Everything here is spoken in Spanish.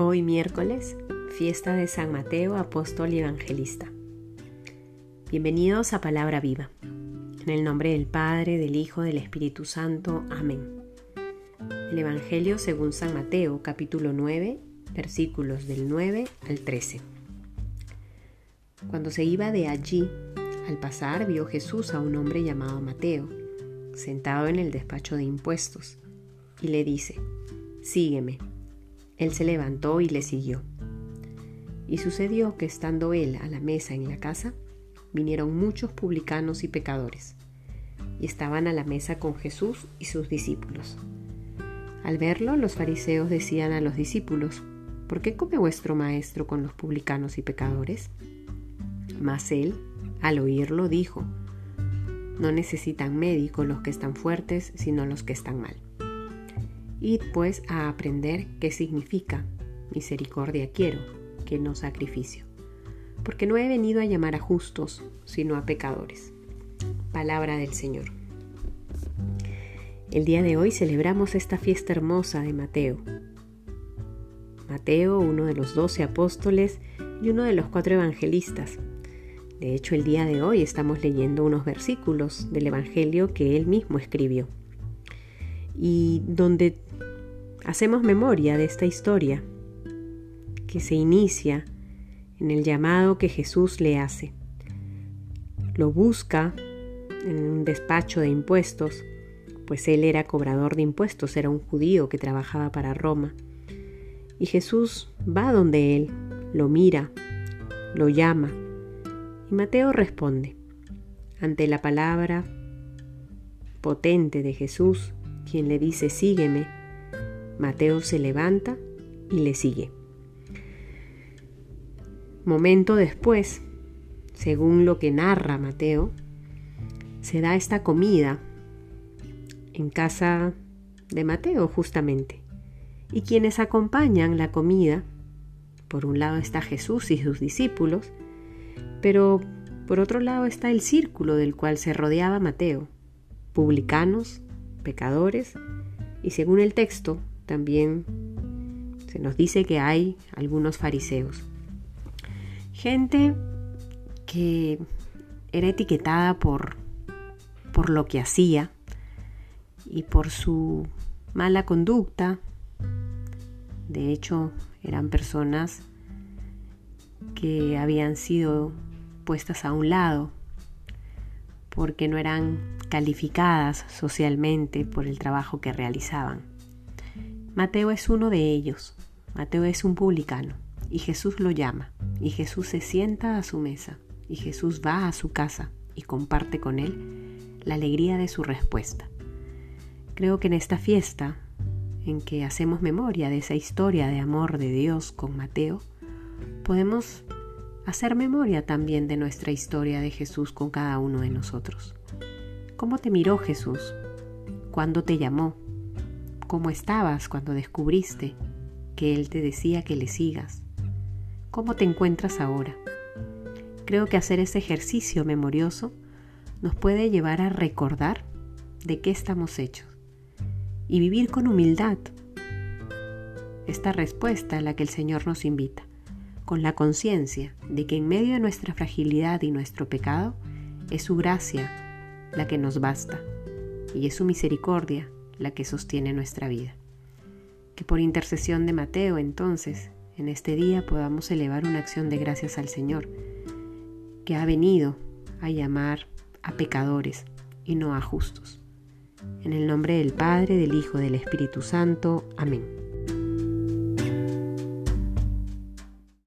Hoy miércoles, fiesta de San Mateo, apóstol y evangelista. Bienvenidos a Palabra Viva. En el nombre del Padre, del Hijo, del Espíritu Santo. Amén. El Evangelio según San Mateo, capítulo 9, versículos del 9 al 13. Cuando se iba de allí, al pasar vio Jesús a un hombre llamado Mateo, sentado en el despacho de impuestos, y le dice, Sígueme. Él se levantó y le siguió. Y sucedió que estando él a la mesa en la casa, vinieron muchos publicanos y pecadores, y estaban a la mesa con Jesús y sus discípulos. Al verlo, los fariseos decían a los discípulos, ¿por qué come vuestro maestro con los publicanos y pecadores? Mas él, al oírlo, dijo, no necesitan médico los que están fuertes, sino los que están mal. Id pues a aprender qué significa misericordia quiero, que no sacrificio, porque no he venido a llamar a justos, sino a pecadores. Palabra del Señor. El día de hoy celebramos esta fiesta hermosa de Mateo. Mateo, uno de los doce apóstoles y uno de los cuatro evangelistas. De hecho, el día de hoy estamos leyendo unos versículos del Evangelio que él mismo escribió y donde hacemos memoria de esta historia que se inicia en el llamado que Jesús le hace. Lo busca en un despacho de impuestos, pues él era cobrador de impuestos, era un judío que trabajaba para Roma. Y Jesús va donde él, lo mira, lo llama. Y Mateo responde. Ante la palabra potente de Jesús, quien le dice, sígueme, Mateo se levanta y le sigue. Momento después, según lo que narra Mateo, se da esta comida en casa de Mateo justamente. Y quienes acompañan la comida, por un lado está Jesús y sus discípulos, pero por otro lado está el círculo del cual se rodeaba Mateo, publicanos, pecadores, y según el texto, también se nos dice que hay algunos fariseos. Gente que era etiquetada por, por lo que hacía y por su mala conducta. De hecho, eran personas que habían sido puestas a un lado porque no eran calificadas socialmente por el trabajo que realizaban. Mateo es uno de ellos. Mateo es un publicano y Jesús lo llama y Jesús se sienta a su mesa y Jesús va a su casa y comparte con él la alegría de su respuesta. Creo que en esta fiesta, en que hacemos memoria de esa historia de amor de Dios con Mateo, podemos hacer memoria también de nuestra historia de Jesús con cada uno de nosotros. ¿Cómo te miró Jesús? ¿Cuándo te llamó? ¿Cómo estabas cuando descubriste que Él te decía que le sigas? ¿Cómo te encuentras ahora? Creo que hacer ese ejercicio memorioso nos puede llevar a recordar de qué estamos hechos y vivir con humildad esta respuesta a la que el Señor nos invita, con la conciencia de que en medio de nuestra fragilidad y nuestro pecado es su gracia la que nos basta y es su misericordia la que sostiene nuestra vida. Que por intercesión de Mateo entonces, en este día podamos elevar una acción de gracias al Señor, que ha venido a llamar a pecadores y no a justos. En el nombre del Padre, del Hijo, del Espíritu Santo. Amén.